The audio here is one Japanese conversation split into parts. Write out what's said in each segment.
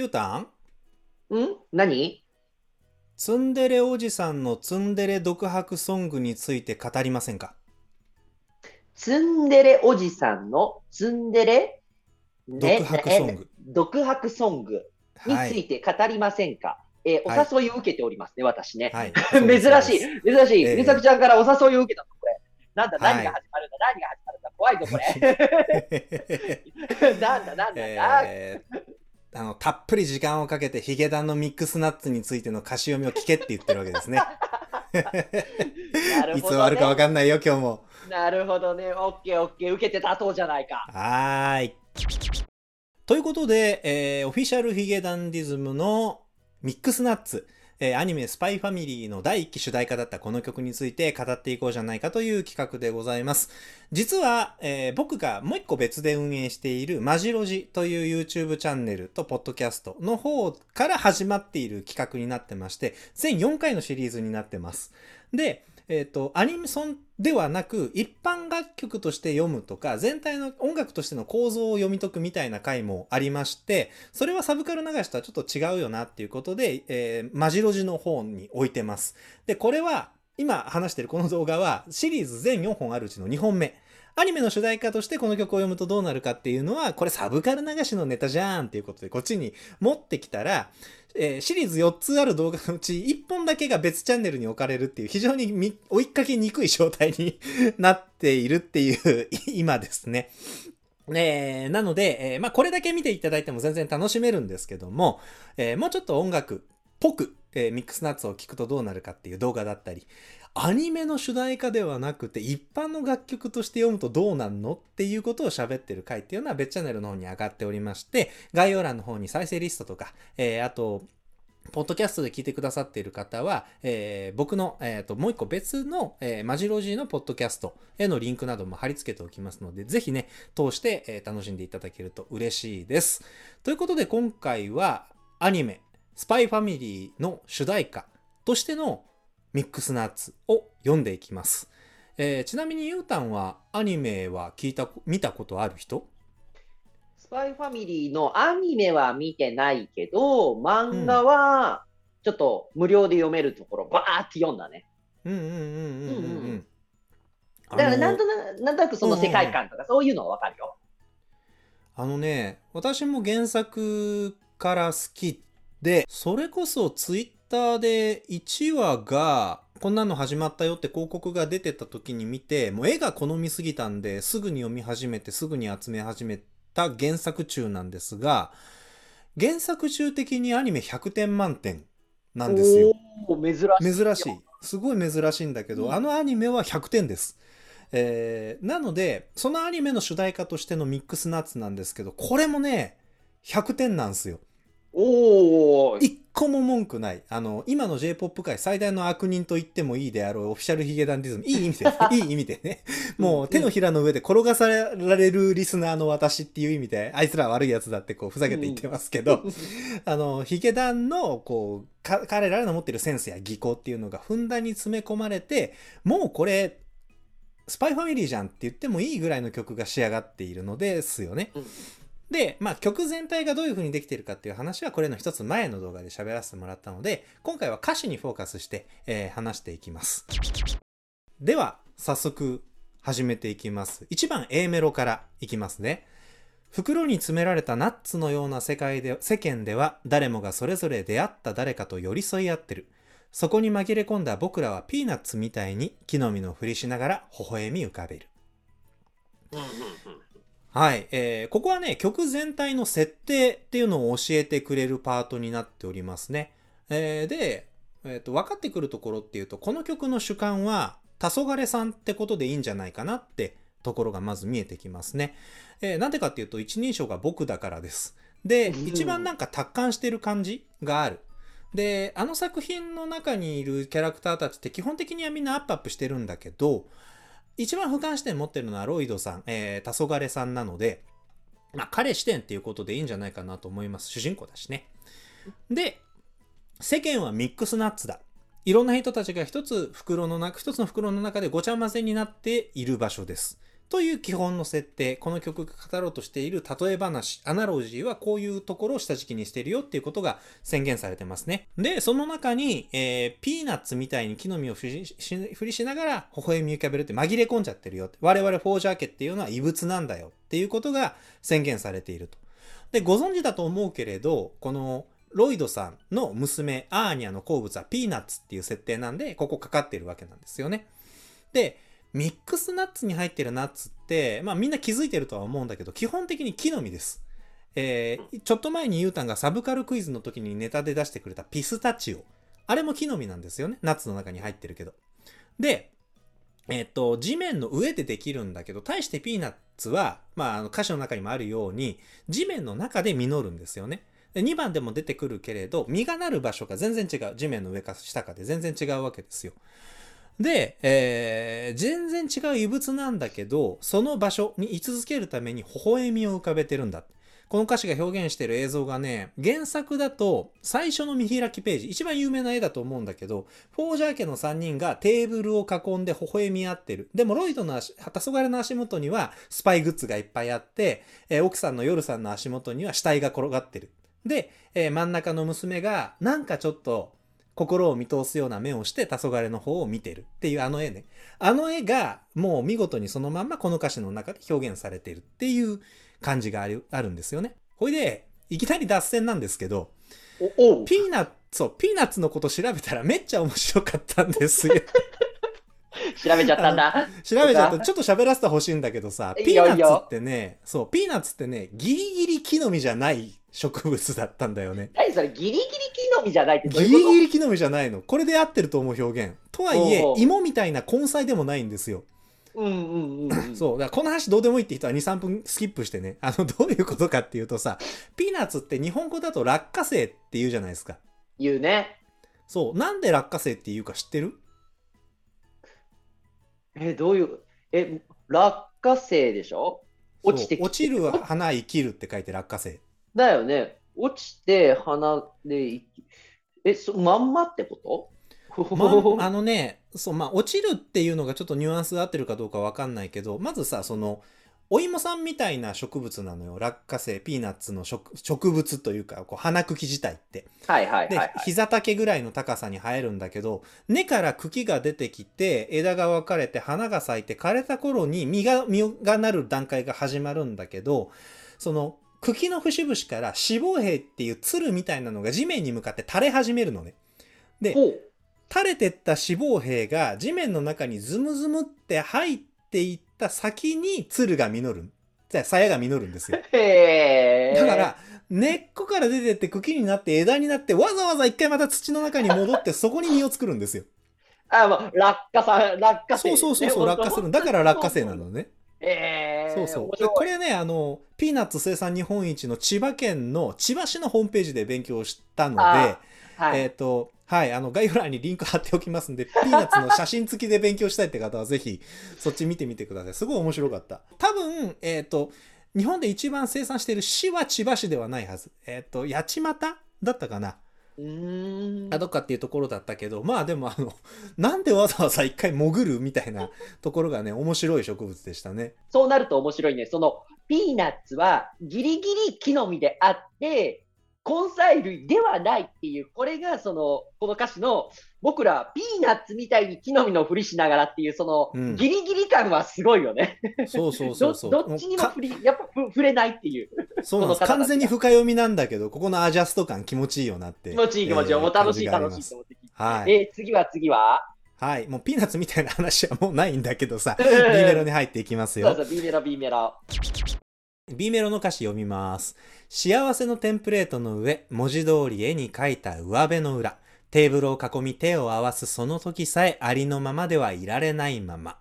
ゆうたん？ん？何？ツンデレおじさんのツンデレ独白ソングについて語りませんか？ツンデレおじさんのツンデレ、独白ソング。え独白ソングについて語りませんか、えーはいお誘いを受けておりますね、私ね。はい。珍しい、珍しい。ええみさきちゃんからお誘いを受けたの、これ。なんだ、はい何が始まるんだ、何が始まるんだ、怖いぞ、これ。なんだ、なんだ、なんだ。えーあの、たっぷり時間をかけてヒゲダンのミックスナッツについての歌詞読みを聞けって言ってるわけですね。ね。いつ終わるかわかんないよ、今日も。なるほどね。オッケー、オッケー。受けて立とうじゃないか。はーい。ということで、えーオフィシャルヒゲダンディズムのミックスナッツ、えーアニメスパイファミリーの第1期主題歌だったこの曲について語っていこうじゃないかという企画でございます。実は、えー僕がもう一個別で運営しているマジロジという YouTube チャンネルとポッドキャストの方から始まっている企画になってまして、全4回のシリーズになってます。で、えっ、と、アニメソンではなく、一般楽曲として読むとか、全体の音楽としての構造を読み解くみたいな回もありまして、それはサブカル流しとはちょっと違うよなっていうことで、えーマジロジの方に置いてます。で、これは、今話してるこの動画は、シリーズ全4本あるうちの2本目。アニメの主題歌としてこの曲を読むとどうなるかっていうのは、これサブカル流しのネタじゃんっていうことで、こっちに持ってきたら、えーシリーズ4つある動画のうち1本だけが別チャンネルに置かれるっていう非常に追いかけにくい状態に なっているっていう今ですね。えーなので、えーまあ、これだけ見ていただいても全然楽しめるんですけども、えーもうちょっと音楽ぽく、えーミックスナッツを聞くとどうなるかっていう動画だったり、アニメの主題歌ではなくて一般の楽曲として読むとどうなんのっていうことを喋ってる回っていうのは別チャンネルの方に上がっておりまして、概要欄の方に再生リストとか、えーあと、ポッドキャストで聞いてくださっている方は、えー僕の、えーともう一個別の、えーマジロジーのポッドキャストへのリンクなども貼り付けておきますので、ぜひね、通して、えー楽しんでいただけると嬉しいです。ということで今回はアニメ、スパイファミリーの主題歌としてのミックスナッツを読んでいきます。えーちなみにゆうたんはアニメは聞いた、見たことある人？スパイファミリーのアニメは見てないけど、漫画はちょっと無料で読めるところ、バーって読んだね。うんうんうんうんうんううんん。だからなんとななんとなくその世界観とかそういうのはわかるよ。あのね、私も原作から好きで、それこそツイッターで1話が、こんなの始まったよって広告が出てた時に見て、もう絵が好みすぎたんで、すぐに読み始めて、すぐに集め始めた原作中なんですが、原作中的にアニメ100点満点なんですよ。珍しい。珍しい。すごい珍しいんだけど、うんあのアニメは100点です。えーなので、そのアニメの主題歌としてのミックスナッツなんですけど、これもね、100点なんですよ。おー。一個も文句ない。あの、今の J-POP 界最大の悪人と言ってもいいであろうオフィシャルヒゲダンディズム。いい意味で、いい意味でね。もう手のひらの上で転がされるリスナーの私っていう意味で、あいつら悪いやつだってこうふざけて言ってますけど、あの、ヒゲダンの、こう、か彼らの持ってるセンスや技巧っていうのがふんだんに詰め込まれて、もうこれ、スパイファミリーじゃんって言ってもいいぐらいの曲が仕上がっているのですよね。うんで、まあ曲全体がどういう風にできているかっていう話はこれの一つ前の動画で喋らせてもらったので、今回は歌詞にフォーカスして、えー話していきます。では、早速始めていきます。1番 A メロからいきますね。袋に詰められたナッツのような世界で、世間では誰もがそれぞれ出会った誰かと寄り添い合ってる。そこに紛れ込んだ僕らはピーナッツみたいに木の実のふりしながら微笑み浮かべる。はい、えーここはね、曲全体の設定っていうのを教えてくれるパートになっておりますね。えーで、えーと、分かってくるところっていうと、この曲の主観は、黄昏さんってことでいいんじゃないかなってところがまず見えてきますね。えーなんでかっていうと、一人称が僕だからです。で、うん一番なんか達観してる感じがある。で、あの作品の中にいるキャラクターたちって基本的にはみんなアップアップしてるんだけど、一番俯瞰視点持ってるのはロイドさん、えー、黄昏さんなので、まあ彼視点っていうことでいいんじゃないかなと思います。主人公だしね。で、世間はミックスナッツだ。いろんな人たちが一つ袋の中、一つの袋の中でごちゃ混ぜになっている場所です。という基本の設定、この曲が語ろうとしている例え話、アナロジーはこういうところを下敷きにしているよっていうことが宣言されてますね。で、その中に、えー、ピーナッツみたいに木の実を振りしながら微笑み浮かべるって紛れ込んじゃってるよ。我々フォージャー家っていうのは異物なんだよっていうことが宣言されていると。で、ご存知だと思うけれど、このロイドさんの娘、アーニャの好物はピーナッツっていう設定なんで、ここかかってるわけなんですよね。で、ミックスナッツに入ってるナッツって、まあみんな気づいてるとは思うんだけど、基本的に木の実です。えー、ちょっと前にゆうたんがサブカルクイズの時にネタで出してくれたピスタチオ。あれも木の実なんですよね。ナッツの中に入ってるけど。で、えっ、と、地面の上でできるんだけど、対してピーナッツは、まあ、あの歌詞の中にもあるように、地面の中で実るんですよね。で2番でも出てくるけれど、実がなる場所が全然違う。地面の上か下かで全然違うわけですよ。で、えー、全然違う異物なんだけど、その場所に居続けるために微笑みを浮かべてるんだ。この歌詞が表現してる映像がね、原作だと最初の見開きページ、一番有名な絵だと思うんだけど、フォージャー家の3人がテーブルを囲んで微笑み合ってる。でもロイドの足、黄昏の足元にはスパイグッズがいっぱいあって、えー、奥さんの夜さんの足元には死体が転がってる。で、えー、真ん中の娘がなんかちょっと心を見通すような目をして黄昏の方を見てるっていうあの絵ね。あの絵がもう見事にそのまんまこの歌詞の中で表現されてるっていう感じがあるあるんですよね。ほいで、いきなり脱線なんですけど、ピーナッツ、そう、ピーナッツのこと調べたらめっちゃ面白かったんですよ。調べちゃったんだ。調べちゃった。ちょっと喋らせてほしいんだけどさ、ピーナッツってね、そう、ピーナッツってね、ギリギリ木の実じゃない植物だったんだよね。何それギリギリ木の実じゃないってギリギリ木の実じゃないの。これで合ってると思う表現。とはいえ、芋みたいな根菜でもないんですよ。うんうんうん、そう。だからこの話どうでもいいって人は2、3分スキップしてね。あの、どういうことかっていうとさ、ピーナッツって日本語だと落花生って言うじゃないですか。言うね。そう。なんで落花生って言うか知ってる？え、どういう、え、落花生でしょ？落ちて落ちる花生きるって書いて落花生。だよね。落ちて花でえ、そまんまってこと？まあのね、そう、まあ、落ちるっていうのがちょっとニュアンスが合ってるかどうかわかんないけど、まずさ、その、お芋さんみたいな植物なのよ。落花生、ピーナッツの植物というか、こう花茎自体って。はいはいはい、はい、で、膝丈ぐらいの高さに生えるんだけど、根から茎が出てきて、枝が分かれて花が咲いて枯れた頃に実が、実がなる段階が始まるんだけど、その、茎の節々から脂肪兵っていう鶴みたいなのが地面に向かって垂れ始めるのね。で、垂れてった脂肪兵が地面の中にズムズムって入っていった先に鶴が実る。じゃあ、鞘が実るんですよ。へだから、根っこから出てって茎になって枝になってわざわざ一回また土の中に戻ってそこに実を作るんですよ。あ、まあ、落下さ、落下そうそうそうそう、落下する。だから落花生なのね。えー、そうそうでこれねあのピーナッツ生産日本一の千葉県の千葉市のホームページで勉強したので、はい、えっ、ー、とはいあの概要欄にリンク貼っておきますんで ピーナッツの写真付きで勉強したいって方はぜひそっち見てみてください。すごい面白かった。多分えっ、ー、と日本で一番生産している市は千葉市ではないはず。えっ、ー、と八街だったかな。あどっかっていうところだったけどまあでもあの なんでわざわざ一回潜るみたいな ところがね面白い植物でしたね。そうなると面白いね。そのピーナッツはギリギリ木の実であって根菜類ではないっていう、これがその、この歌詞の、僕らピーナッツみたいに木の実のふりしながらっていう、その、うん、ギリギリ感はすごいよね。そうそうそうそう ど。どっちにも振り、やっぱ触れないっていう。そうなんです。完全に深読みなんだけど、ここのアジャスト感気持ちいいよなって。気持ちいい気持ちいい。えー、もう楽しい楽しいと思ってはい。えー、次は次ははい。もうピーナッツみたいな話はもうないんだけどさ、B メロに入っていきますよ。そうそう、B メロ、B メロ。B メロの歌詞読みます。幸せのテンプレートの上、文字通り絵に描いた上辺の裏。テーブルを囲み手を合わすその時さえありのままではいられないまま。っ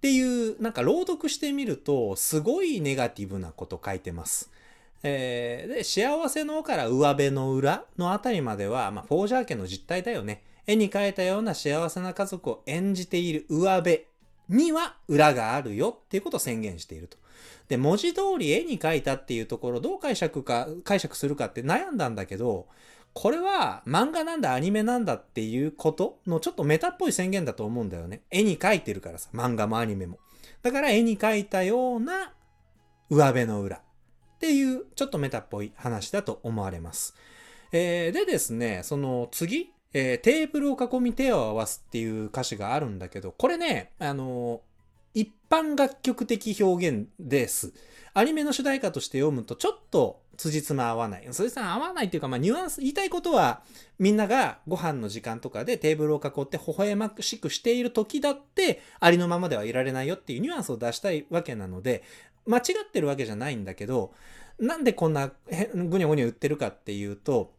ていう、なんか朗読してみると、すごいネガティブなこと書いてます。えー、で、幸せのから上辺の裏のあたりまでは、まあ、フォージャー家の実態だよね。絵に描いたような幸せな家族を演じている上辺には裏があるよっていうことを宣言していると。で、文字通り絵に描いたっていうところどう解釈か、解釈するかって悩んだんだけど、これは漫画なんだ、アニメなんだっていうことのちょっとメタっぽい宣言だと思うんだよね。絵に描いてるからさ、漫画もアニメも。だから絵に描いたような上辺の裏っていうちょっとメタっぽい話だと思われます。えー、でですね、その次、えー、テーブルを囲み手を合わすっていう歌詞があるんだけど、これね、あの、一般楽曲的表現です。アニメの主題歌として読むとちょっと辻褄合わない。それさ、合わないっていうか、まあ、ニュアンス、言いたいことは、みんながご飯の時間とかでテーブルを囲って微笑ましくしている時だって、ありのままではいられないよっていうニュアンスを出したいわけなので、間違ってるわけじゃないんだけど、なんでこんなぐにょぐにょ言ってるかっていうと、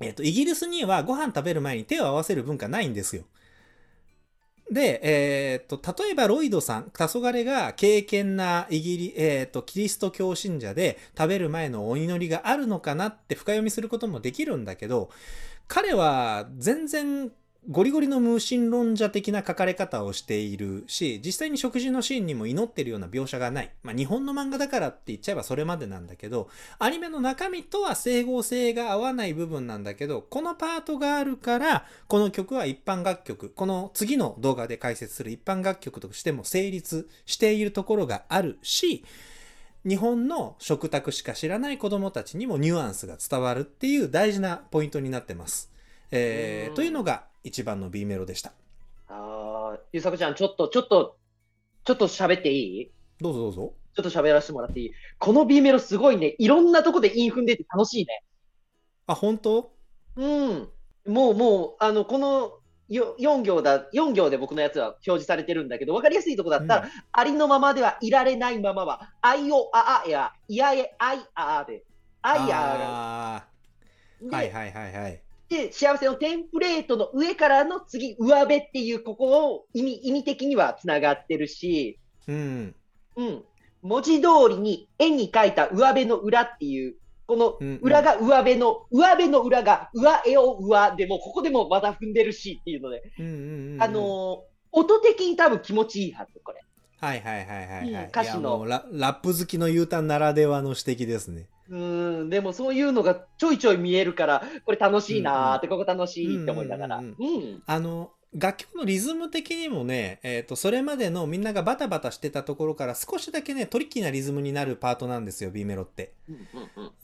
えっ、と、イギリスにはご飯食べる前に手を合わせる文化ないんですよ。で、えっ、と、例えばロイドさん、黄昏が敬虔なイギリ、えっ、と、キリスト教信者で食べる前のお祈りがあるのかなって深読みすることもできるんだけど、彼は全然ゴリゴリの無神論者的な書かれ方をしているし、実際に食事のシーンにも祈ってるような描写がない。まあ日本の漫画だからって言っちゃえばそれまでなんだけど、アニメの中身とは整合性が合わない部分なんだけど、このパートがあるから、この曲は一般楽曲、この次の動画で解説する一般楽曲としても成立しているところがあるし、日本の食卓しか知らない子供たちにもニュアンスが伝わるっていう大事なポイントになってます。えー、というのが一番の B メロでした。ああ、ゆうさこちゃん、ちょっと、ちょっと、ちょっと喋っていい？どうぞどうぞ。ちょっと喋らせてもらっていい？この B メロすごいね。いろんなとこでイン踏んでて楽しいね。あ、本当？うん。もう、もう、あの、この4行だ、4行で僕のやつは表示されてるんだけど、分かりやすいとこだったら、うん、ありのままではいられないままは、あいおああや、いやえあいああで、あいああが。はいはいはいはい。で、幸せのテンプレートの上からの次、上辺っていう、ここを意味意味的にはつながってるし、うん。うん。文字通りに絵に描いた上辺の裏っていう、この裏が上辺の、うんうん、上辺の裏が上絵を上でも、ここでもまだ踏んでるしっていうので、うんうんうん、あのー、音的に多分気持ちいいはず、これ。はいはいはいはい、はい、歌詞のラ。ラップ好きの U ターンならではの指摘ですね。うん、でもそういうのがちょいちょい見えるから、これ楽しいなーって、うんうん、ここ楽しいって思いながら。うん、あの、楽曲のリズム的にもね、えっ、ー、と、それまでのみんながバタバタしてたところから少しだけね、トリッキーなリズムになるパートなんですよ、B メロって。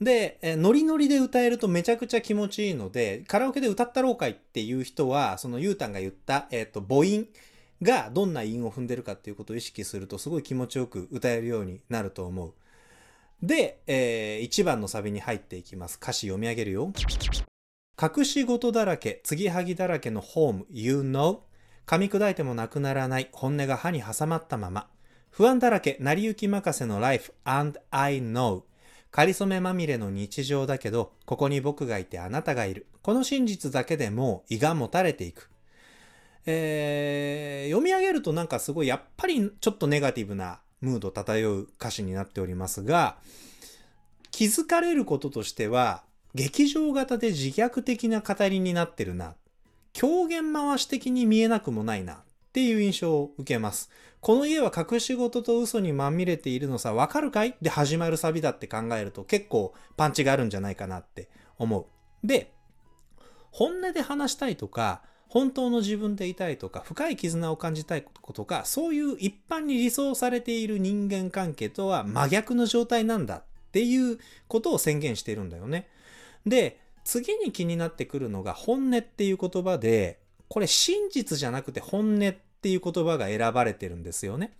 で、えー、ノリノリで歌えるとめちゃくちゃ気持ちいいので、カラオケで歌ったろうかいっていう人は、そのゆうたんが言った、えっ、ー、と、母音がどんな韻を踏んでるかっていうことを意識すると、すごい気持ちよく歌えるようになると思う。で、えー、1番のサビに入っていきます。歌詞読み上げるよ。隠し事だらけ、継ぎはぎだらけのホーム、you know? 噛み砕いてもなくならない本音が歯に挟まったまま。不安だらけ、成り行き任せの life, and I know? かりそめまみれの日常だけど、ここに僕がいてあなたがいる。この真実だけでもう胃がもたれていく。えー、読み上げるとなんかすごいやっぱりちょっとネガティブなムード漂う歌詞になっておりますが、気づかれることとしては、劇場型で自虐的な語りになってるな。狂言回し的に見えなくもないな。っていう印象を受けます。この家は隠し事と嘘にまみれているのさ、わかるかい？で始まるサビだって考えると結構パンチがあるんじゃないかなって思う。で、本音で話したいとか、本当の自分でいたいとか、深い絆を感じたいことか、そういう一般に理想されている人間関係とは真逆の状態なんだっていうことを宣言しているんだよね。で、次に気になってくるのが本音っていう言葉で、これ真実じゃなくて本音っていう言葉が選ばれてるんですよね。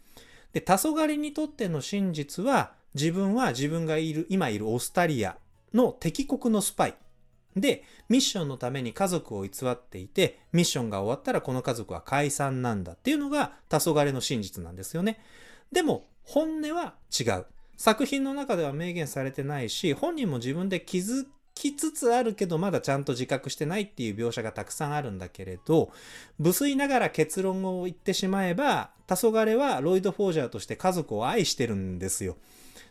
で、黄昏にとっての真実は、自分は自分がいる、今いるオースタリアの敵国のスパイ。で、ミッションのために家族を偽っていて、ミッションが終わったらこの家族は解散なんだっていうのが黄昏の真実なんですよね。でも、本音は違う。作品の中では明言されてないし、本人も自分で気づきつつあるけど、まだちゃんと自覚してないっていう描写がたくさんあるんだけれど、無粋ながら結論を言ってしまえば、黄昏はロイド・フォージャーとして家族を愛してるんですよ。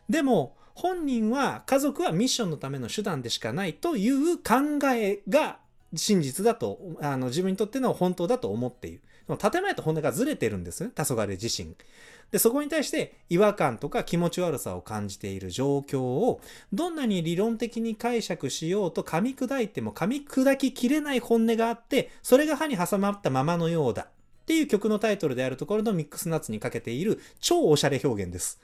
でも、本人は家族はミッションのための手段でしかないという考えが真実だと、あの自分にとっての本当だと思っている。建前と本音がずれてるんですね、黄昏自身。で、そこに対して違和感とか気持ち悪さを感じている状況を、どんなに理論的に解釈しようと噛み砕いても噛み砕ききれない本音があって、それが歯に挟まったままのようだ。っっていう曲のタイトルであるところのミックスナッツにかけている超おしゃれ表現です。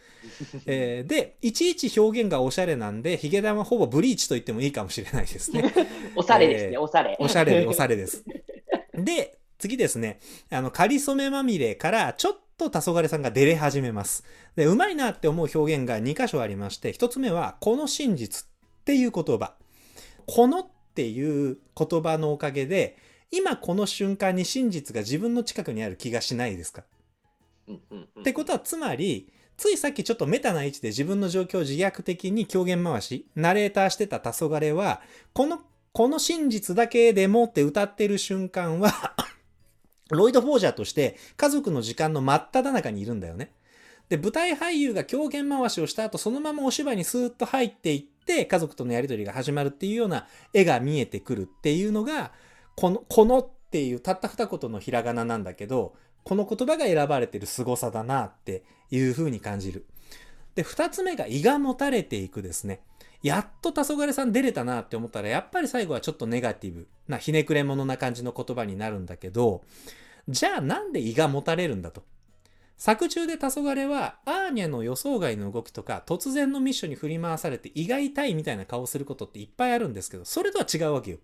えーで、いちいち表現がおしゃれなんで、ヒゲダンはほぼブリーチと言ってもいいかもしれないですね。おしゃれですね、えーおしゃれ。おしゃれでおしゃれです。で、次ですね。あの、仮染めまみれからちょっと黄昏さんが出れ始めます。で、うまいなって思う表現が2箇所ありまして、1つ目は、この真実っていう言葉。このっていう言葉のおかげで、今この瞬間に真実が自分の近くにある気がしないですか？うんうんうんってことはつまりついさっきちょっとメタな位置で自分の状況を自虐的に狂言回しナレーターしてた黄昏はこのこの真実だけでもって歌ってる瞬間は ロイド・フォージャーとして家族の時間の真っ只中にいるんだよね。で舞台俳優が狂言回しをした後そのままお芝居にスーッと入っていって家族とのやり取りが始まるっていうような絵が見えてくるっていうのがこの、このっていうたった二言のひらがななんだけど、この言葉が選ばれてる凄さだなっていう風に感じる。で、二つ目が胃が持たれていくですね。やっと黄昏さん出れたなって思ったら、やっぱり最後はちょっとネガティブなひねくれ者な感じの言葉になるんだけど、じゃあなんで胃が持たれるんだと。作中で黄昏はアーニャの予想外の動きとか突然のミッションに振り回されて胃が痛いみたいな顔することっていっぱいあるんですけど、それとは違うわけよ。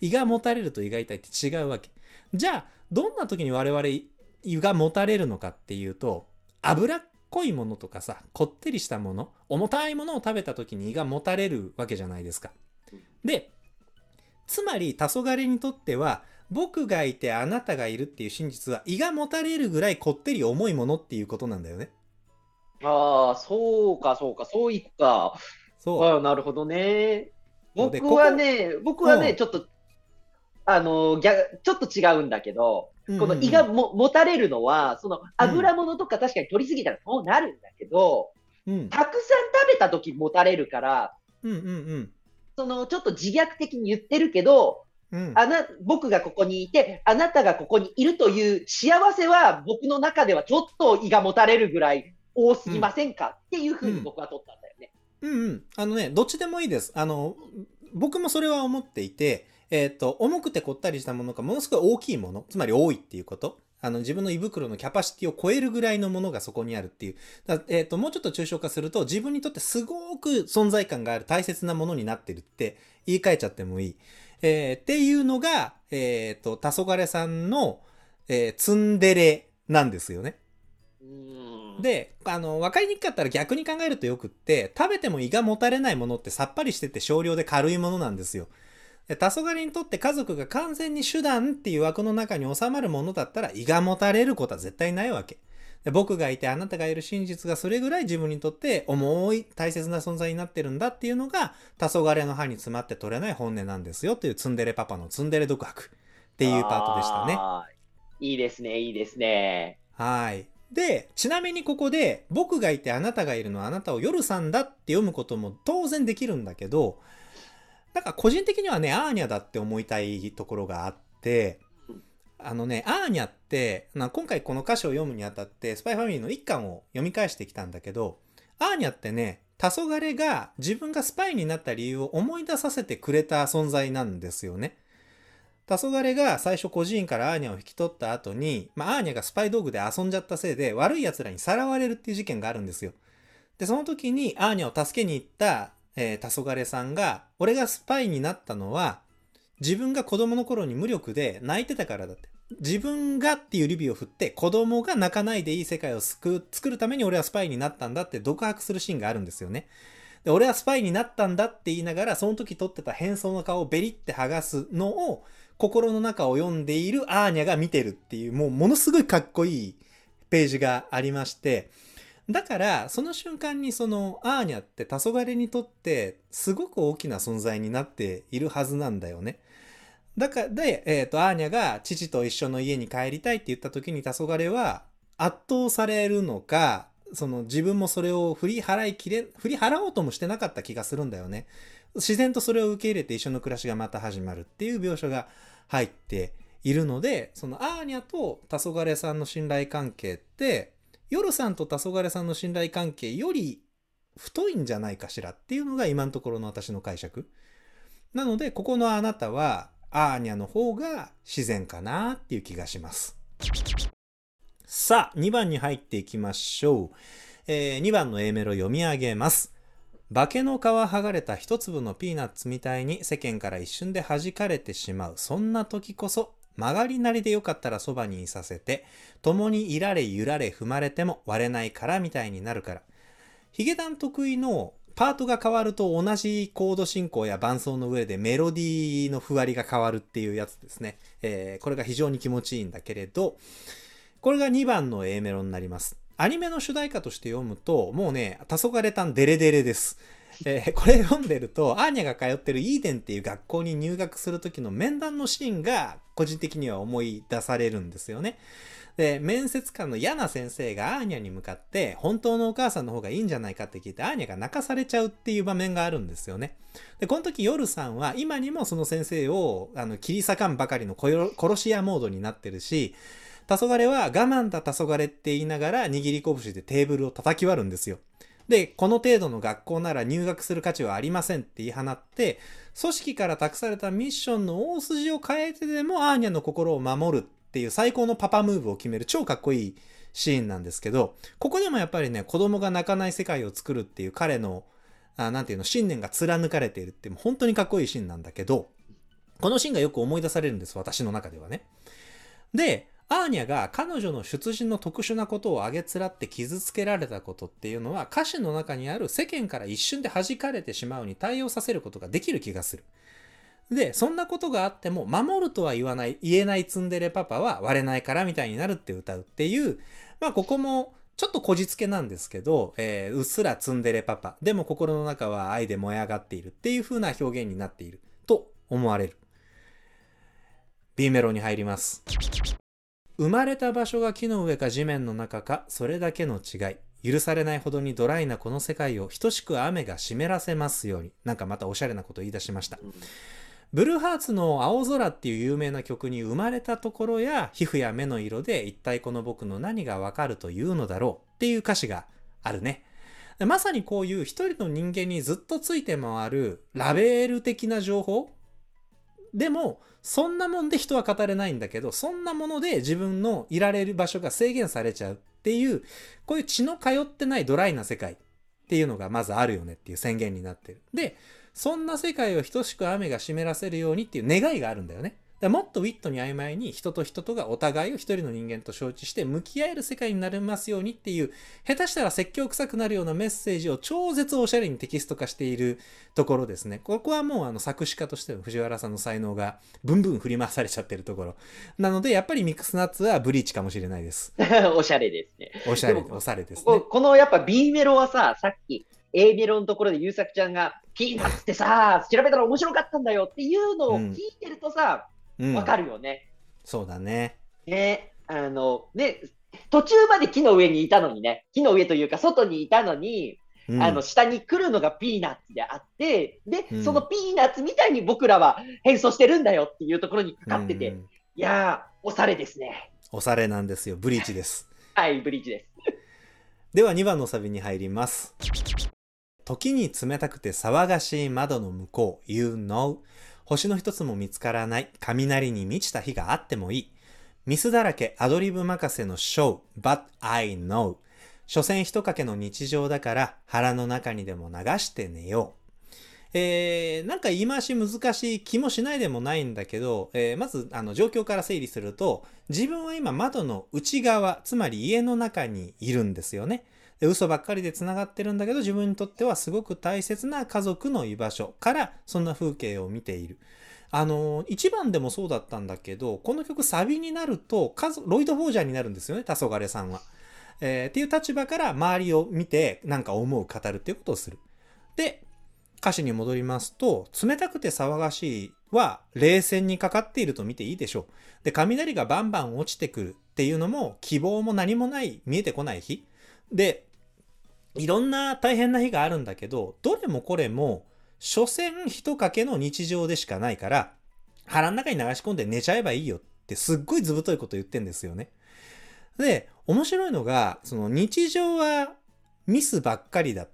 胃が持たれると胃が痛いって違うわけ。じゃあ、どんな時に我々胃が持たれるのかっていうと、脂っこいものとかさ、こってりしたもの、重たいものを食べた時に胃が持たれるわけじゃないですか。で、つまり、黄昏にとっては、僕がいてあなたがいるっていう真実は胃が持たれるぐらいこってり重いものっていうことなんだよね。ああ、そうか、そうか、そういくか。そう。ああ、なるほどね。僕はね、僕はね、うんちょっと、あの、逆、ちょっと違うんだけど、うんこの胃がも持たれるのは、その油物とか確かに取りすぎたらそうなるんだけど、うん、たくさん食べた時持たれるから、うん、うん、そのちょっと自虐的に言ってるけど、うん。あな、僕がここにいて、あなたがここにいるという幸せは僕の中ではちょっと胃が持たれるぐらい多すぎませんか、っていうふうに僕は取ったんだよね。うんうん。あのね、どっちでもいいです。あの、僕もそれは思っていて、えっ、と、重くてこったりしたものがものすごい大きいもの、つまり多いっていうこと。あの、自分の胃袋のキャパシティを超えるぐらいのものがそこにあるっていう。だえっ、と、もうちょっと抽象化すると、自分にとってすごく存在感がある大切なものになってるって言い換えちゃってもいい。えーっていうのが、えっ、と、黄昏さんの、えーツンデレなんですよね。うん、で、あの、分かりにくかったら逆に考えるとよくって、食べても胃がもたれないものってさっぱりしてて少量で軽いものなんですよ。で黄昏にとって家族が完全に手段っていう枠の中に収まるものだったら胃がもたれることは絶対ないわけ。で僕がいてあなたがいる真実がそれぐらい自分にとって重い大切な存在になってるんだっていうのが黄昏の歯に詰まって取れない本音なんですよっていうツンデレパパのツンデレ独白っていうパートでしたね。いいですね、いいですね。はい。で、ちなみにここで、僕がいてあなたがいるのはあなたを夜さんだって読むことも当然できるんだけど、なんか個人的にはね、アーニャだって思いたいところがあって、あのね、アーニャって、な今回この歌詞を読むにあたって、スパイファミリーの一巻を読み返してきたんだけど、アーニャってね、黄昏が自分がスパイになった理由を思い出させてくれた存在なんですよね。黄昏が最初孤児院からアーニャを引き取った後に、まあ、アーニャがスパイ道具で遊んじゃったせいで悪い奴らにさらわれるっていう事件があるんですよ。で、その時にアーニャを助けに行った、えー、黄昏さんが、俺がスパイになったのは、自分が子供の頃に無力で泣いてたからだって。自分がっていうリビを振って、子供が泣かないでいい世界を救う作るために俺はスパイになったんだって独白するシーンがあるんですよね。で、俺はスパイになったんだって言いながら、その時撮ってた変装の顔をベリって剥がすのを、心の中を読んでいるアーニャが見てるっていう、もうものすごいかっこいいページがありまして、だから、その瞬間にそのアーニャって黄昏にとってすごく大きな存在になっているはずなんだよね。だから、で、えっ、と、アーニャが父と一緒の家に帰りたいって言った時に黄昏は圧倒されるのか、その自分もそれを振り払いきれ、振り払おうともしてなかった気がするんだよね。自然とそれを受け入れて一緒の暮らしがまた始まるっていう描写が入っているので、そのアーニャと黄昏さんの信頼関係って、夜さんと黄昏さんの信頼関係より太いんじゃないかしらっていうのが今のところの私の解釈。なので、ここのあなたは、アーニャの方が自然かなっていう気がします。さあ、2番に入っていきましょう。えー、2番の A メロ読み上げます。化けの皮剥がれた一粒のピーナッツみたいに世間から一瞬で弾かれてしまう。そんな時こそ曲がりなりでよかったらそばにいさせて、共にいられ揺られ踏まれても割れないからみたいになるから。ヒゲダン得意のパートが変わると同じコード進行や伴奏の上でメロディーのふわりが変わるっていうやつですね。えーこれが非常に気持ちいいんだけれど、これが2番の A メロになります。アニメの主題歌として読むと、もうね、黄昏たんデレデレです。えーこれ読んでると、アーニャが通ってるイーデンっていう学校に入学する時の面談のシーンが個人的には思い出されるんですよね。で、面接官の嫌な先生がアーニャに向かって、本当のお母さんの方がいいんじゃないかって聞いて、アーニャが泣かされちゃうっていう場面があるんですよね。で、この時、夜さんは今にもその先生を、あの、切り裂かんばかりの殺し屋モードになってるし、黄昏は我慢だ黄昏って言いながら握り拳でテーブルを叩き割るんですよ。で、この程度の学校なら入学する価値はありませんって言い放って、組織から託されたミッションの大筋を変えてでもアーニャの心を守るっていう最高のパパムーブを決める超かっこいいシーンなんですけど、ここでもやっぱりね、子供が泣かない世界を作るっていう彼の、あなんていうの、信念が貫かれているって、本当にかっこいいシーンなんだけど、このシーンがよく思い出されるんです、私の中ではね。で、アーニャが彼女の出自の特殊なことをあげつらって傷つけられたことっていうのは歌詞の中にある世間から一瞬で弾かれてしまうに対応させることができる気がする。で、そんなことがあっても守るとは言わない、言えないツンデレパパは割れないからみたいになるって歌うっていう、まあここもちょっとこじつけなんですけど、えーうっすらツンデレパパ、でも心の中は愛で燃え上がっているっていう風な表現になっていると思われる。B メロに入ります。生まれた場所が木の上か地面の中か、それだけの違い。許されないほどにドライなこの世界を等しく雨が湿らせますように。なんかまたおしゃれなこと言い出しました。ブルーハーツの青空っていう有名な曲に生まれたところや皮膚や目の色で一体この僕の何がわかるというのだろうっていう歌詞があるね。まさにこういう一人の人間にずっとついて回るラベール的な情報でも、そんなもんで人は語れないんだけど、そんなもので自分のいられる場所が制限されちゃうっていう、こういう血の通ってないドライな世界っていうのがまずあるよねっていう宣言になってる。で、そんな世界を等しく雨が湿らせるようにっていう願いがあるんだよね。だもっとウィットに曖昧に人と人とがお互いを一人の人間と承知して向き合える世界になりますようにっていう下手したら説教臭くなるようなメッセージを超絶おしゃれにテキスト化しているところですね。ここはもうあの作詞家としての藤原さんの才能がブンブン振り回されちゃってるところ。なのでやっぱりミックスナッツはブリーチかもしれないです。おしゃれですね。おしゃれ、おしゃれですこね。このやっぱ B メロはさ、さっき A メロのところで優作ちゃんが、ピーナッツってさ、調べたら面白かったんだよっていうのを聞いてるとさ、うんわ、かるよね。そうだね。ね、あの、ね、途中まで木の上にいたのにね、木の上というか外にいたのに、うんあの、下に来るのがピーナッツであって、で、うんそのピーナッツみたいに僕らは変装してるんだよっていうところにかかってて、うんいやー、おしゃれですね。おしゃれなんですよ。ブリーチです。はい、ブリッジです。では2番のサビに入ります。時に冷たくて騒がしい窓の向こう、You know。星の一つも見つからない、雷に満ちた日があってもいい。ミスだらけアドリブ任せのショー、But I know。所詮一かけの日常だから腹の中にでも流して寝よう。えー、なんか言い回し難しい気もしないでもないんだけど、えーまずあの状況から整理すると自分は今窓の内側つまり家の中にいるんですよね。で嘘ばっかりで繋がってるんだけど自分にとってはすごく大切な家族の居場所からそんな風景を見ている。あの1番でもそうだったんだけどこの曲サビになるとロイド・フォージャーになるんですよね黄昏さんは。えーっていう立場から周りを見てなんか思う語るっていうことをする。で歌詞に戻りますと、冷たくて騒がしいは冷戦にかかっていると見ていいでしょう。で、雷がバンバン落ちてくるっていうのも希望も何もない、見えてこない日。で、いろんな大変な日があるんだけど、どれもこれも、所詮一かけの日常でしかないから、腹の中に流し込んで寝ちゃえばいいよってすっごいずぶといこと言ってんですよね。で、面白いのが、その日常はミスばっかりだ。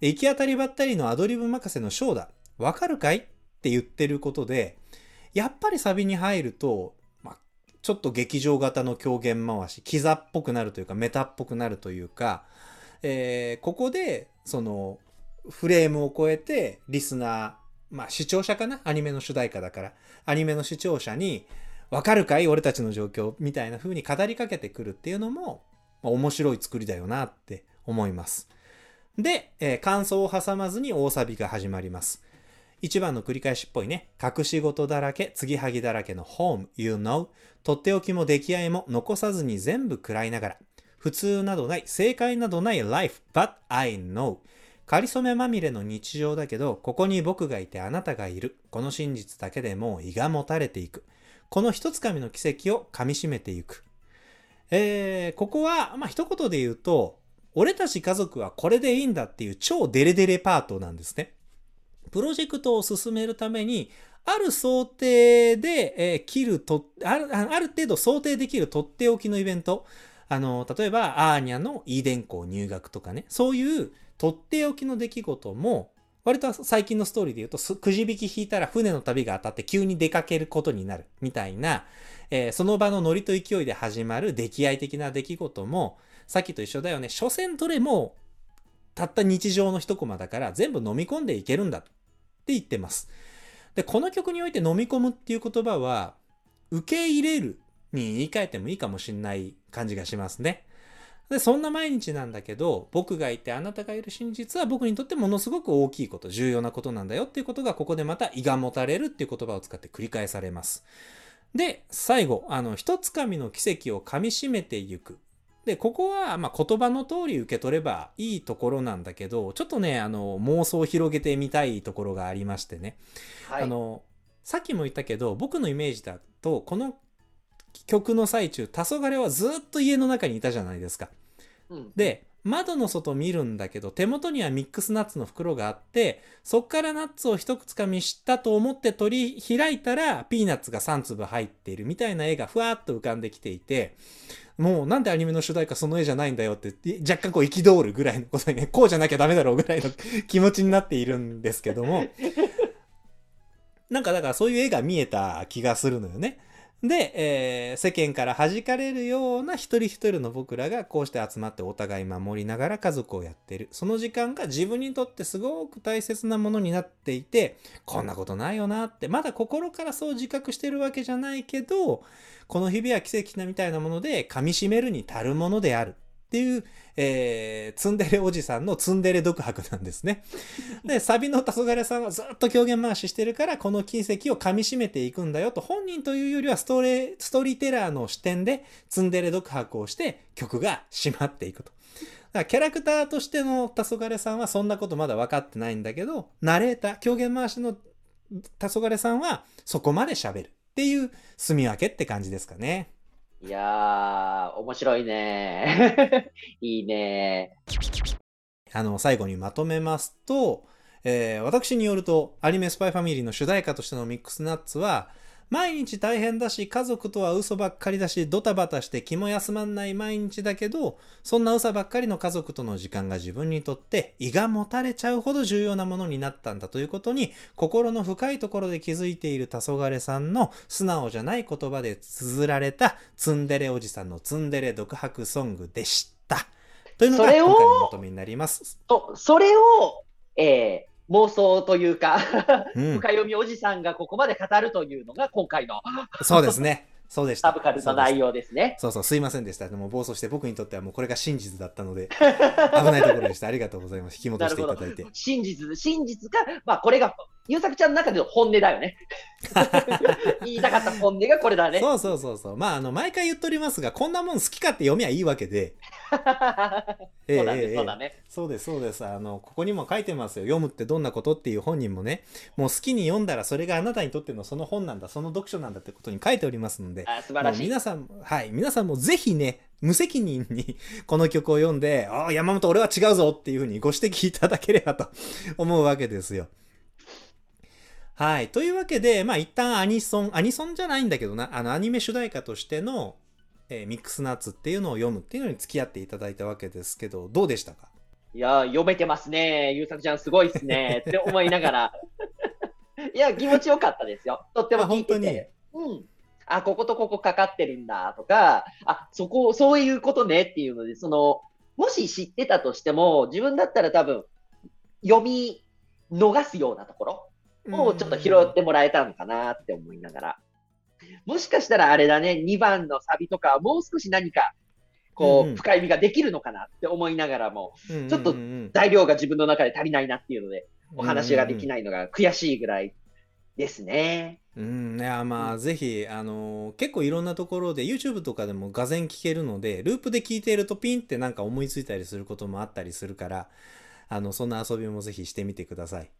行き当たりばったりのアドリブ任せのショーだ。わかるかい？って言ってることで、やっぱりサビに入ると、まあ、ちょっと劇場型の狂言回し、キザっぽくなるというか、メタっぽくなるというか、えーここで、その、フレームを超えて、リスナー、まあ視聴者かな？アニメの主題歌だから。アニメの視聴者に、わかるかい？俺たちの状況みたいな風に語りかけてくるっていうのも、まあ面白い作りだよなって思います。で、えー感想を挟まずに大サビが始まります。一番の繰り返しっぽいね。隠し事だらけ、継ぎはぎだらけの Home, you know. とっておきも出来合いも残さずに全部食らいながら。普通などない、正解などない life, but I know. かりそめまみれの日常だけど、ここに僕がいてあなたがいる。この真実だけでもう胃がもたれていく。この一つかみの奇跡を噛み締めていく。えー、ここは、まあ、一言で言うと、俺たち家族はこれでいいんだっていう超デレデレパートなんですね。プロジェクトを進めるために、ある想定で、えー切るとある、ある程度想定できるとっておきのイベント。あの、例えば、アーニャのイーデン校入学とかね、そういうとっておきの出来事も、割と最近のストーリーで言うと、くじ引き引いたら船の旅が当たって急に出かけることになるみたいな、えーその場のノリと勢いで始まる出来合い的な出来事も、さっきと一緒だよね。所詮どれも、たった日常の一コマだから全部飲み込んでいけるんだって言ってます。で、この曲において飲み込むっていう言葉は、受け入れるに言い換えてもいいかもしれない感じがしますね。で、そんな毎日なんだけど、僕がいてあなたがいる真実は僕にとってものすごく大きいこと、重要なことなんだよっていうことが、ここでまた胃がもたれるっていう言葉を使って繰り返されます。で、最後、あの、一つかみの奇跡を噛み締めていく。で、ここは、まあ、言葉の通り受け取ればいいところなんだけど、ちょっとね、あの、妄想を広げてみたいところがありましてね。はいあの、さっきも言ったけど、僕のイメージだと、この曲の最中、黄昏はずっと家の中にいたじゃないですか。うんで、窓の外見るんだけど、手元にはミックスナッツの袋があって、そっからナッツを一つかみしたと思って取り開いたら、ピーナッツが3粒入っているみたいな絵がふわっと浮かんできていて、もうなんでアニメの主題歌その絵じゃないんだよって、若干こう憤るぐらいのことにね、こうじゃなきゃダメだろうぐらいの気持ちになっているんですけども、なんかだからそういう絵が見えた気がするのよね。で、えー世間から弾かれるような一人一人の僕らがこうして集まってお互い守りながら家族をやってる。その時間が自分にとってすごく大切なものになっていて、こんなことないよなって、まだ心からそう自覚してるわけじゃないけど、この日々は奇跡なみたいなもので噛み締めるに足るものである。っていう、えーツンデレおじさんのツンデレ独白なんですね。で、サビの黄昏さんはずっと狂言回ししてるから、この奇跡を噛み締めていくんだよと、本人というよりはストレストーリーテラーの視点でツンデレ独白をして曲が締まっていくと。だからキャラクターとしての黄昏さんはそんなことまだ分かってないんだけど、ナレーター、狂言回しの黄昏さんはそこまで喋るっていう住み分けって感じですかね。いやー、面白いね。いいね。あの、最後にまとめますと、えー私によると、アニメスパイファミリーの主題歌としてのミックスナッツは、毎日大変だし、家族とは嘘ばっかりだし、ドタバタして気も休まんない毎日だけど、そんな嘘ばっかりの家族との時間が自分にとって胃がもたれちゃうほど重要なものになったんだということに、心の深いところで気づいている黄昏さんの素直じゃない言葉で綴られたツンデレおじさんのツンデレ独白ソングでした。というのがそれを今回のまとめになります。と、それを、えー妄想というか、うん深読みおじさんがここまで語るというのが今回のそうですね。そうでした。サブカルの内容ですね。そうそう、すいませんでした。でも暴走して僕にとってはもうこれが真実だったので、危ないところでした。ありがとうございます。引き戻していただいて。真実、真実が、まあこれが、優作ちゃんの中での本音だよね。言いたかった本音がこれだね。そうそうそうそう。まあ、あの、毎回言っておりますが、こんなもん好き勝手読みゃいいわけで。え えそうだね、ええそうだね。そうです、そうです。あの、ここにも書いてますよ。読むってどんなことっていう本人もね、もう好きに読んだらそれがあなたにとってのその本なんだ、その読書なんだってことに書いておりますので、あ素晴らしい。皆さん、はい、皆さんもぜひね、無責任に この曲を読んで、ああ、山本俺は違うぞっていうふうにご指摘いただければと思うわけですよ。はい。というわけで、まあ一旦アニソン、アニソンじゃないんだけどな、あのアニメ主題歌としての、えーミックスナッツっていうのを読むっていうのに付き合っていただいたわけですけど、どうでしたか？いやー、読めてますね。優作ちゃんすごいっすね。って思いながら。いや、気持ちよかったですよ。とっても聞いてて。うん。あ、こことここかかってるんだとか、あ、そこ、そういうことねっていうので、その、もし知ってたとしても、自分だったら多分、読み逃すようなところをちょっと拾ってもらえたのかなって思いながら。もしかしたらあれだね、2番のサビとか、もう少し何か、こう、深い意味ができるのかなって思いながらも、ちょっと材料が自分の中で足りないなっていうので、お話ができないのが悔しいぐらいですね。うん、いやまあ、ぜひ、あの結構いろんなところで YouTube とかでも画然聞けるのでループで聞いているとピンってなんか思いついたりすることもあったりするからあのそんな遊びもぜひしてみてください。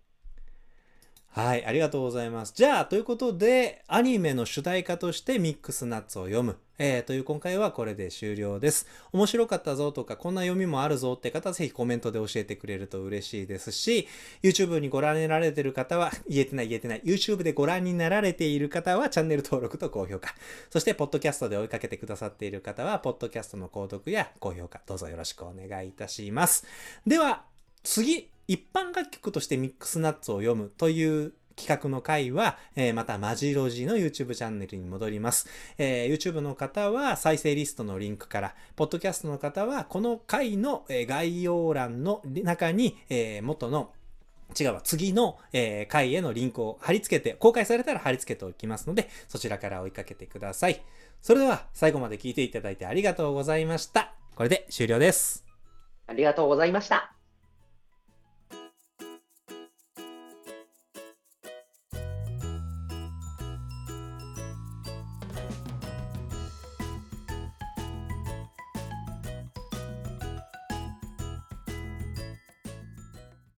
はい、ありがとうございます。じゃあ、ということで、アニメの主題歌としてミックスナッツを読む。えー、という今回はこれで終了です。面白かったぞとか、こんな読みもあるぞって方、ぜひコメントで教えてくれると嬉しいですし、YouTube にご覧になられている方は、言えてない言えてない、YouTube でご覧になられている方は、チャンネル登録と高評価。そして、ポッドキャストで追いかけてくださっている方は、ポッドキャストの購読や高評価、どうぞよろしくお願いいたします。では、次、一般楽曲としてミックスナッツを読むという企画の回は、えー、またマジロジの YouTube チャンネルに戻ります、えー、YouTube の方は再生リストのリンクから、ポッドキャストの方はこの回の概要欄の中に、えー、元の違うわ。次の、えー、回へのリンクを貼り付けて、公開されたら貼り付けておきますので、そちらから追いかけてください。それでは、最後まで聞いていただいてありがとうございました。これで終了です。ありがとうございました。